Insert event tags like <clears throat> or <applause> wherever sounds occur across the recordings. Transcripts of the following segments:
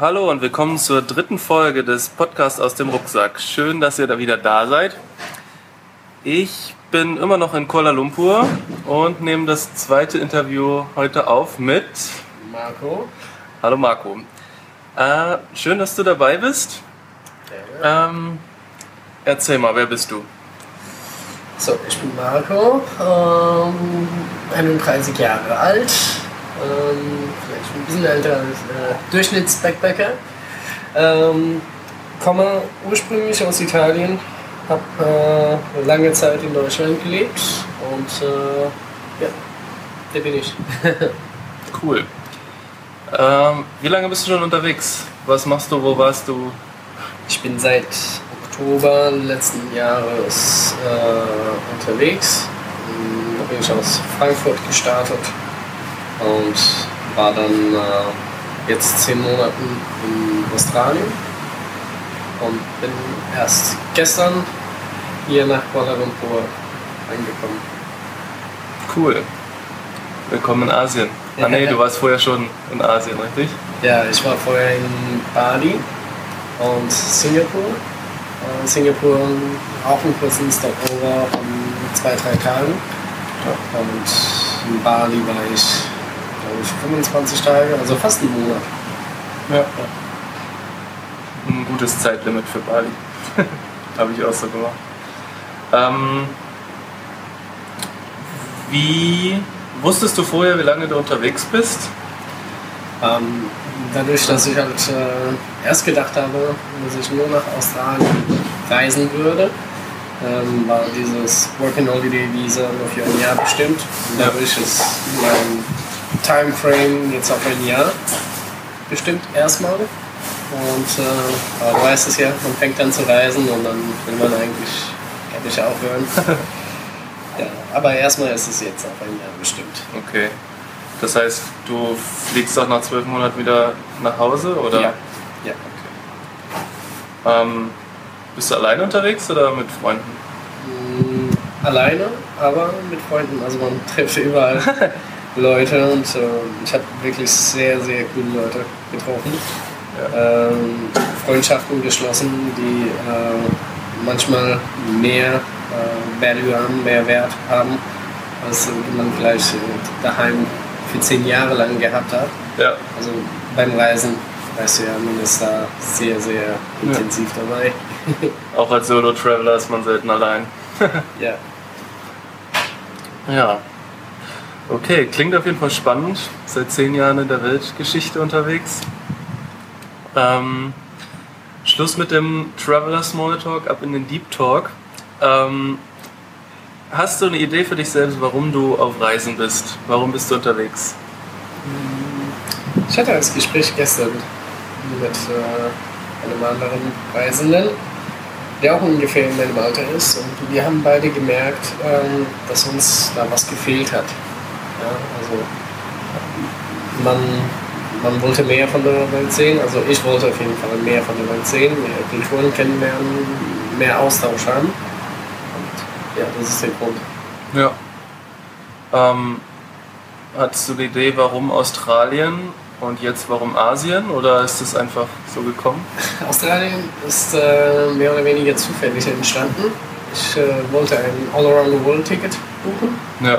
Hallo und willkommen zur dritten Folge des Podcasts aus dem Rucksack. Schön, dass ihr da wieder da seid. Ich bin immer noch in Kuala Lumpur und nehme das zweite Interview heute auf mit Marco. Hallo Marco. Äh, schön, dass du dabei bist. Ähm, erzähl mal, wer bist du? So, ich bin Marco, ähm, 31 Jahre alt, ähm, vielleicht ein bisschen älter als äh, Durchschnitts-Backpacker. Ähm, komme ursprünglich aus Italien, habe äh, lange Zeit in Deutschland gelebt und äh, ja, der bin ich. <laughs> Cool. Ähm, wie lange bist du schon unterwegs? Was machst du? Wo warst du? Ich bin seit Oktober letzten Jahres äh, unterwegs. Da bin ich aus Frankfurt gestartet und war dann äh, jetzt zehn Monaten in Australien und bin erst gestern hier nach Kuala Lumpur angekommen. Cool. Willkommen in Asien. Ah nee, du warst vorher schon in Asien, richtig? Ja, ich war vorher in Bali und Singapur. Äh, Singapur auch einen kurzen Stopover von zwei, drei Tagen. Und in Bali war ich, 25 Tage, also fast einen Monat. Ja. Ein gutes Zeitlimit für Bali. <laughs> Habe ich auch so gemacht. Ähm, wie wusstest du vorher, wie lange du unterwegs bist? Ähm, dadurch, dass ich halt äh, erst gedacht habe, dass ich nur nach Australien reisen würde, ähm, war dieses Work-and-Holiday-Visa nur für ein Jahr bestimmt. Und dadurch ist mein Timeframe jetzt auf ein Jahr bestimmt erstmal. Und äh, aber du weißt es ja, man fängt an zu reisen und dann will man eigentlich nicht aufhören. <laughs> ja, aber erstmal ist es jetzt auf ein Jahr bestimmt. Okay. Das heißt, du fliegst auch nach zwölf Monaten wieder nach Hause, oder? Ja. ja. Ähm, bist du alleine unterwegs oder mit Freunden? Mm, alleine, aber mit Freunden. Also man trifft überall <laughs> Leute und äh, ich habe wirklich sehr, sehr coole Leute getroffen. Ähm, Freundschaften geschlossen, die äh, manchmal mehr äh, Value haben, mehr Wert haben, als man vielleicht äh, daheim für zehn Jahre lang gehabt hat. Ja. Also beim Reisen, weißt du ja, man ist da sehr, sehr intensiv dabei. <laughs> Auch als Solo-Traveler ist man selten allein. ja. Ja. Okay, klingt auf jeden Fall spannend. Seit zehn Jahren in der Weltgeschichte unterwegs. Ähm, Schluss mit dem Traveler Smalltalk, ab in den Deep Talk. Ähm, hast du eine Idee für dich selbst, warum du auf Reisen bist? Warum bist du unterwegs? Ich hatte das Gespräch gestern mit äh, einem anderen Reisenden, der auch ungefähr in meinem Alter ist. Und wir haben beide gemerkt, ähm, dass uns da was gefehlt hat. Ja, also man, man wollte mehr von der Welt sehen. Also ich wollte auf jeden Fall mehr von der Welt sehen, mehr Kulturen kennenlernen, mehr Austausch haben. Und ja, das ist der Grund. Ja. Ähm, hattest du die Idee, warum Australien und jetzt warum Asien oder ist es einfach so gekommen? <laughs> Australien ist äh, mehr oder weniger zufällig entstanden. Ich äh, wollte ein All-Around-the-World-Ticket buchen. Ja.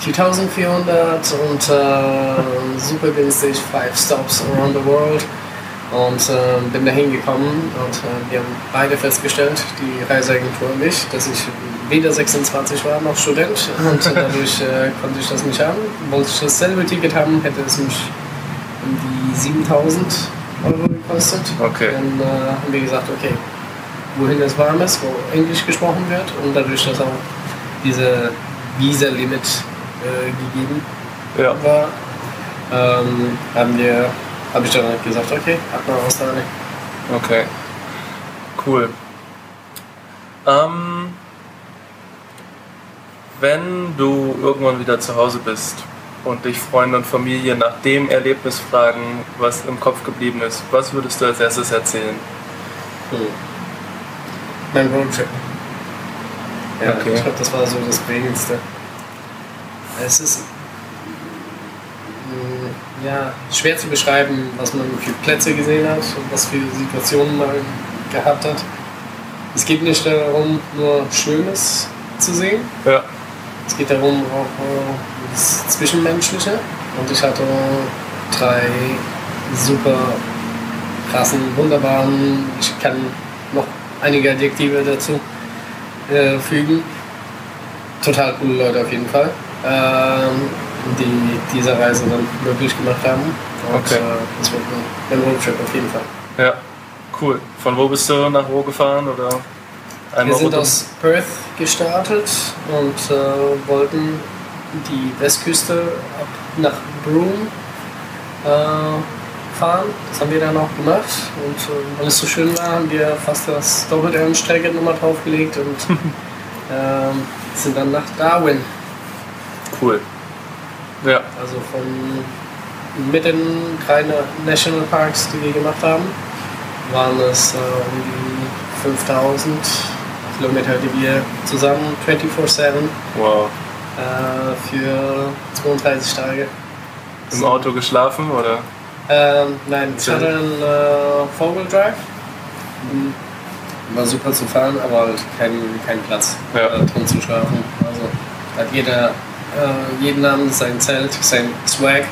4400 und äh, super günstig, 5 Stops around the world. Und äh, bin da hingekommen und äh, wir haben beide festgestellt, die Reiseagentur und ich, dass ich weder 26 war noch Student und dadurch äh, konnte ich das nicht haben. Wollte ich dasselbe Ticket haben, hätte es mich um die 7000 Euro gekostet. Okay. Dann äh, haben wir gesagt, okay, wohin es warm ist, wo Englisch gesprochen wird und dadurch, dass auch diese Visa-Limit äh, gegeben Ja. war, ähm, haben wir, habe ich dann halt gesagt, okay, ab nach Australien. Okay. Cool. Ähm, wenn du irgendwann wieder zu Hause bist und dich Freunde und Familie nach dem Erlebnis fragen, was im Kopf geblieben ist, was würdest du als erstes erzählen? Hm. Mein Roadtrip. Ja, Okay. ich glaube, das war so das Prägendste. Es ist. mh, ja, schwer zu beschreiben, was man für Plätze gesehen hat und was für Situationen man gehabt hat. Es geht nicht darum, nur Schönes zu sehen. Ja. Es geht darum, auch äh, das Zwischenmenschliche. Und ich hatte drei super krassen, wunderbaren, ich kann noch einige Adjektive dazu äh, fügen. Total coole Leute auf jeden Fall, die diese Reise dann möglich gemacht haben. Und Okay. äh, das wird ein Roadtrip auf jeden Fall. Ja, cool. Von wo bist du nach wo gefahren? Oder einmal Wir sind aus Perth gestartet und äh, wollten die Westküste ab nach Broome äh, fahren. Das haben wir dann auch gemacht. Und äh, weil es so schön war, haben wir fast das Doppelte an Strecke nochmal draufgelegt und <laughs> ähm, sind dann nach Darwin. Cool. Ja, Also von mit den drei Na- National Parks, die wir gemacht haben, waren es äh, um die 5000 Kilometer, die wir zusammen 24-7 wow. äh, für 32 Tage. Im Auto geschlafen oder? Ähm, nein, ich hatte einen äh, Four-Wheel Drive. Mhm. War super zu fahren, aber halt kein, kein Platz Ja. äh, drin zu schlafen. Also hat jeder, äh, jeden Abend sein Zelt, sein Swag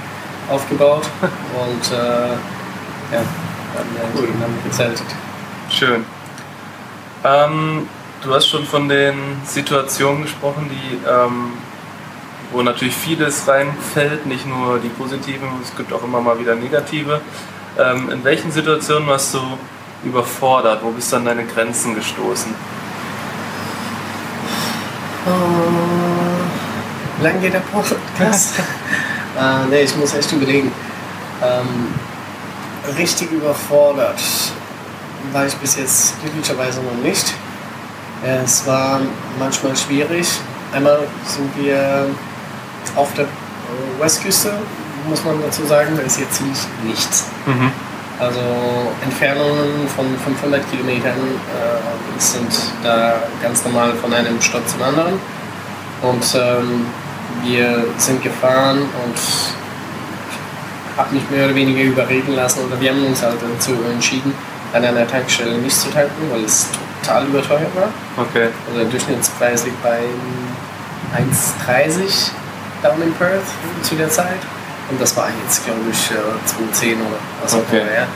aufgebaut <laughs> und äh, ja, haben Cool. jeden Abend gezeltet. Schön. Ähm, du hast schon von den Situationen gesprochen, die, ähm, wo natürlich vieles reinfällt, nicht nur die positiven, es gibt auch immer mal wieder negative. Ähm, in welchen Situationen warst du überfordert? Wo bist du an deine Grenzen gestoßen? Wie lang geht der Podcast? äh, <laughs> <laughs> nee, ich muss echt überlegen. Ähm, richtig überfordert war ich bis jetzt glücklicherweise noch nicht. Es war manchmal schwierig. Einmal sind wir auf der Westküste, muss man dazu sagen, da ist jetzt ziemlich nichts. Mhm. Also Entfernungen von 500 Kilometern äh, sind da ganz normal von einem Stopp zum anderen. Und ähm, wir sind gefahren und habe mich mehr oder weniger überreden lassen oder wir haben uns halt dazu entschieden, an einer Tankstelle nicht zu tanken, weil es total überteuert war. Okay. Also der Durchschnittspreis liegt bei 1,30 down in Perth zu der Zeit. Und das war jetzt, glaube ich, äh, 2,10 oder was auch immer.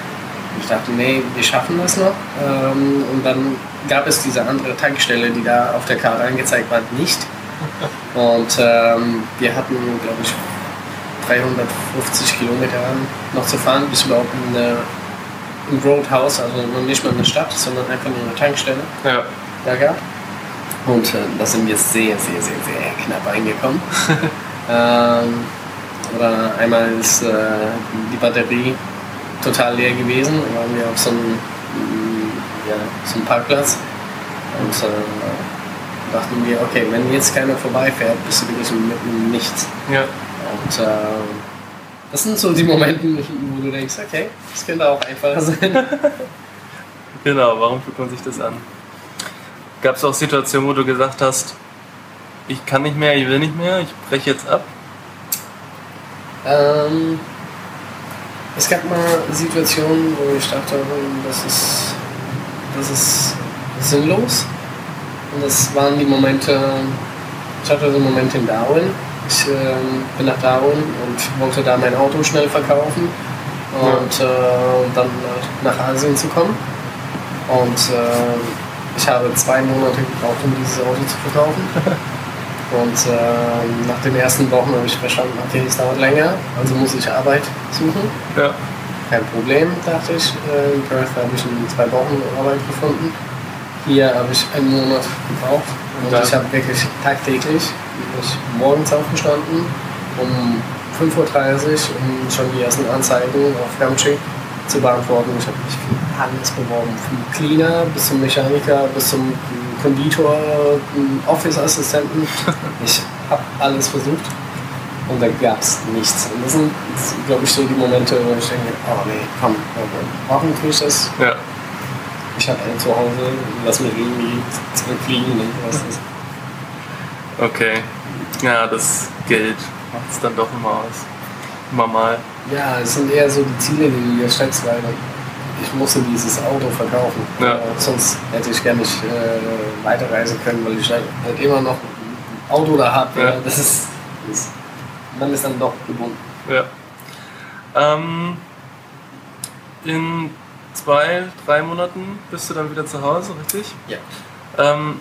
Ich dachte, nee, wir schaffen das noch. Ähm, und dann gab es diese andere Tankstelle, die da auf der Karte angezeigt war, nicht. Und ähm, wir hatten, glaube ich, 350 Kilometer noch zu fahren, bis überhaupt in im Roadhouse, also nicht mal eine Stadt, sondern einfach nur eine Tankstelle Ja. da gab. Und äh, da sind wir sehr, sehr, sehr, sehr knapp reingekommen. <laughs> ähm, oder einmal ist äh, die Batterie total leer gewesen. Da waren wir auf so einem, mm, ja, so einem Parkplatz. Und äh, dachten wir, okay, wenn jetzt keiner vorbeifährt, bist du wirklich mitten im Nichts. Ja. Und äh, das sind so die Momente, wo du denkst, okay, das könnte auch einfacher sein. <laughs> Genau, warum tut man sich das an? Gab es auch Situationen, wo du gesagt hast, ich kann nicht mehr, ich will nicht mehr, ich breche jetzt ab? Ähm, es gab mal Situationen, wo ich dachte, das ist, das ist sinnlos. Und das waren die Momente, ich hatte so Momente in Darwin. Ich ähm, bin nach Darwin und wollte da mein Auto schnell verkaufen und äh, dann nach Asien zu kommen. Und äh, ich habe zwei Monate gebraucht, um dieses Auto zu verkaufen. <laughs> Und äh, nach den ersten Wochen habe ich verstanden, okay, es dauert länger, also muss ich Arbeit suchen. Ja. Kein Problem, dachte ich. Äh, In Perth habe ich in zwei Wochen Arbeit gefunden. Hier habe ich einen Monat gebraucht. Und Ja. ich habe wirklich tagtäglich bin ich morgens aufgestanden um 5.30 Uhr, um schon die ersten Anzeigen auf Gumtree zu beantworten. Ich habe mich für alles beworben, vom Cleaner bis zum Mechaniker, bis zum Konditor, Office-Assistenten. <laughs> Ich habe alles versucht und da gab es nichts. Und das sind, glaube ich, so die Momente, wo ich denke, oh nee, komm, warum tue ich das? Ja. Ich habe ein Zuhause, lass mich irgendwie zurückfliegen. Ne? Was ist. Okay. Ja, das Geld macht es dann doch immer aus. Immer mal. Ja, es sind eher so die Ziele, die du dir steckst, weil ich musste dieses Auto verkaufen. Ja. Äh, sonst hätte ich gar nicht äh, weiterreisen können, weil ich halt immer noch ein Auto da habe. Ja. Ja. Das ist, das, man ist dann doch gebunden. Ja. Ähm, in zwei, drei Monaten bist du dann wieder zu Hause, richtig? Ja. Ähm,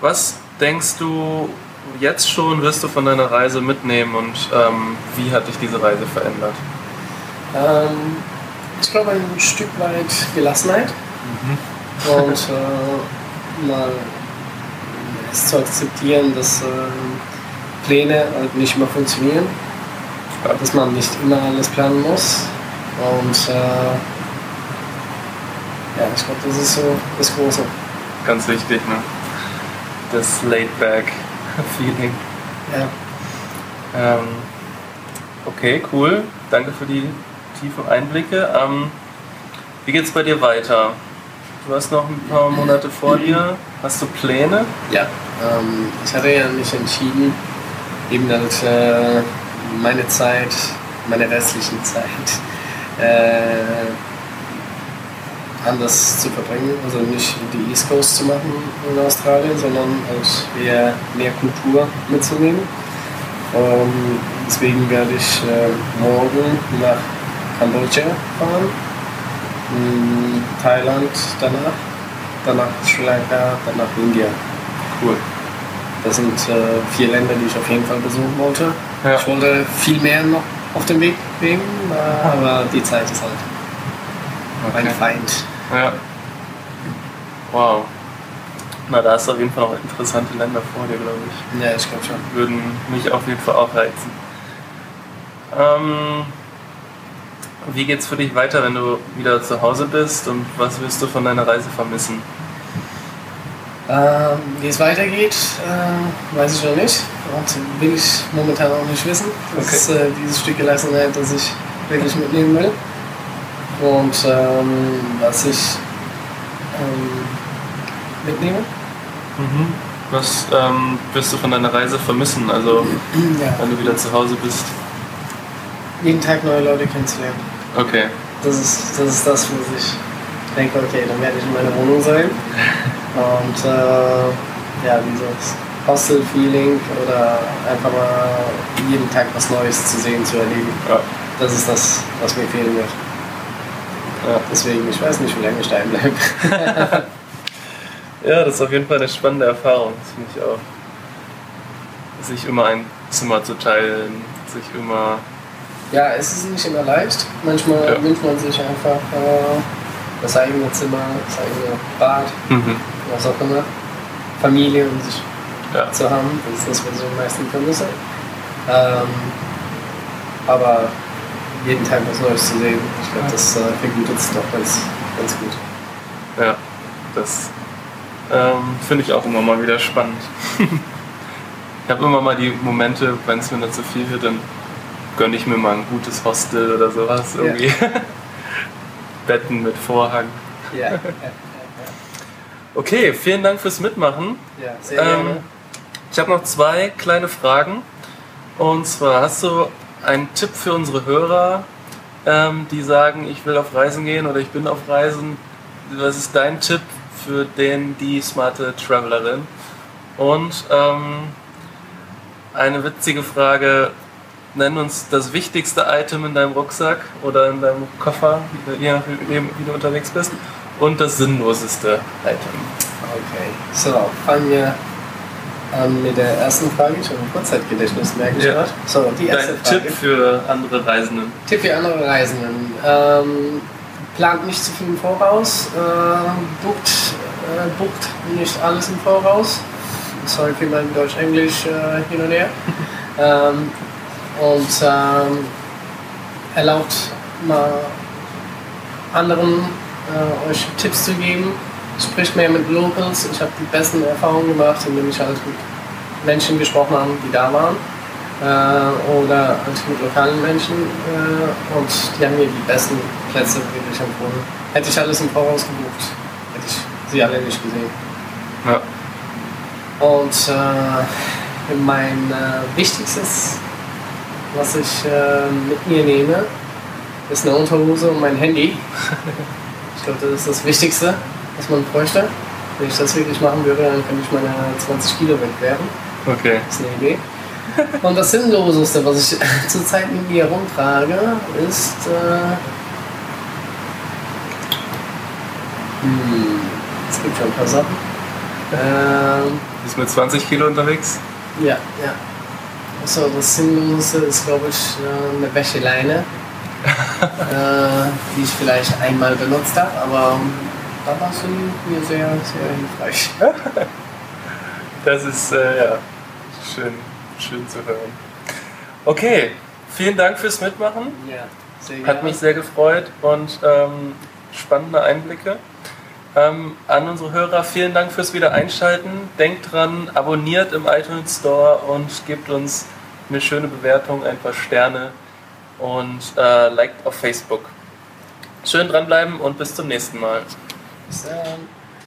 was denkst du jetzt schon, wirst du von deiner Reise mitnehmen und ähm, wie hat dich diese Reise verändert? Ähm, ich glaube ein Stück weit Gelassenheit und äh, mal es zu akzeptieren, dass äh, Pläne halt nicht immer funktionieren, dass man nicht immer alles planen muss und äh, ja, ich glaube, das ist so das Große. Ganz wichtig, ne? Das Laid-Back-Feeling. <laughs> Ja. Ähm, okay, cool. Danke für die tiefen Einblicke. Ähm, wie geht's bei dir weiter? Du hast noch ein paar Monate vor <clears throat> dir. Hast du Pläne? Ja, ähm, ich hatte ja mich entschieden, eben halt äh, meine Zeit, meine restlichen Zeit äh, anders zu verbringen. Also nicht die East Coast zu machen in Australien, sondern halt eher mehr Kultur mitzunehmen. Ähm, deswegen werde ich äh, morgen nach Kambodscha fahren, Thailand danach, danach Sri Lanka, danach India. Cool. Das sind äh, vier Länder, die ich auf jeden Fall besuchen wollte. Ja. Ich wollte viel mehr noch auf dem Weg nehmen, aber die Zeit ist halt mein Feind. Ja. Wow. Na, da hast du auf jeden Fall noch interessante Länder vor dir, glaube ich. Ja, ich glaube schon. Würden mich auf jeden Fall auch reizen. Ähm, wie geht's für dich weiter, wenn du wieder zu Hause bist und was wirst du von deiner Reise vermissen? Ähm, wie es weitergeht, äh, weiß ich noch nicht. Und will ich momentan auch nicht wissen. Das Okay. ist äh, dieses Stück Gelassenheit, das ich wirklich mitnehmen will. Und ähm, was ich ähm, mitnehme. Mhm. Was ähm, wirst du von deiner Reise vermissen, also Ja. wenn du wieder zu Hause bist? Jeden Tag neue Leute kennenzulernen. Okay. Das ist, das ist das, was ich denke, okay, dann werde ich in meiner Wohnung sein. <laughs> Und äh, ja, dieses Hostel-Feeling oder einfach mal jeden Tag was Neues zu sehen, zu erleben. Ja. Das ist das, was mir fehlen wird. Ja. Deswegen, ich weiß nicht, wie lange ich da bleibe. <laughs> ja, das ist auf jeden Fall eine spannende Erfahrung, das finde ich auch. Sich immer ein Zimmer zu teilen, sich immer. Ja, es ist nicht immer leicht. Manchmal Ja. wünscht man sich einfach äh, das eigene Zimmer, das eigene Bad, Mhm. was auch immer. Familie und sich Ja. zu haben. Das ist das, was ich am meisten vermisse. Ähm, aber jeden Tag was Neues zu sehen, ich glaube, das äh, vergütet es doch ganz, ganz gut. Ja, das ähm, finde ich auch immer mal wieder spannend. <laughs> ich habe immer mal die Momente, wenn es mir dann zu viel wird, dann gönne ich mir mal ein gutes Hostel oder sowas Ja. irgendwie. <laughs> Betten mit Vorhang. Ja, ja, Okay, vielen Dank fürs Mitmachen. ja sehr Ähm, gerne. ich habe noch zwei kleine Fragen. Und zwar, hast du einen Tipp für unsere Hörer, ähm, die sagen, ich will auf Reisen gehen oder ich bin auf Reisen? Was ist dein Tipp für den, die smarte Travelerin? Und ähm, eine witzige Frage, nenn uns das wichtigste Item in deinem Rucksack oder in deinem Koffer, je nachdem, wie du unterwegs bist, und das sinnloseste Item. Okay, so, fangen wir an mit der ersten Frage. Ich habe ein Kurzzeitgedächtnis, merke ich Ja. gerade. So, die erste Dein Frage. Tipp für andere Reisenden. Tipp für andere Reisenden. Ähm, plant nicht zu viel im Voraus, äh, bucht, äh, bucht nicht alles im Voraus. Sorry für mein Deutsch-Englisch äh, hin und her. <laughs> ähm, und ähm, erlaubt mal anderen äh, euch Tipps zu geben. Spricht mehr mit Locals. Ich habe die besten Erfahrungen gemacht, indem ich halt mit Menschen gesprochen habe, die da waren äh, oder halt mit lokalen Menschen äh, und die haben mir die besten Plätze wirklich empfohlen. Hätte ich alles im Voraus gebucht, hätte ich sie alle nicht gesehen. Ja. Und äh, mein äh, wichtigstes was ich äh, mit mir nehme, ist eine Unterhose und mein Handy. <laughs> Ich glaube, das ist das Wichtigste, was man bräuchte. Wenn ich das wirklich machen würde, dann könnte ich meine 20 Kilo wegwerfen. Okay. Das ist eine Idee. Und das Sinnloseste, was ich <laughs> zurzeit mit mir rumtrage, ist. Äh, hm, es gibt schon ein paar Sachen. Ähm, Bist mit 20 Kilo unterwegs? ja, ja. So, das Sinnloseste ist, glaube ich, äh, eine Wäscheleine, <laughs> äh, die ich vielleicht einmal benutzt habe, aber da war sie mir sehr, sehr hilfreich. Das ist äh, ja schön, schön zu hören. Okay, vielen Dank fürs Mitmachen. Ja, sehr Hat mich sehr gefreut und ähm, spannende Einblicke. Ähm, an unsere Hörer vielen Dank fürs Wiedereinschalten. Denkt dran, abonniert im iTunes Store und gebt uns eine schöne Bewertung, ein paar Sterne und äh, liked auf Facebook. Schön dranbleiben und bis zum nächsten Mal. Bis dann.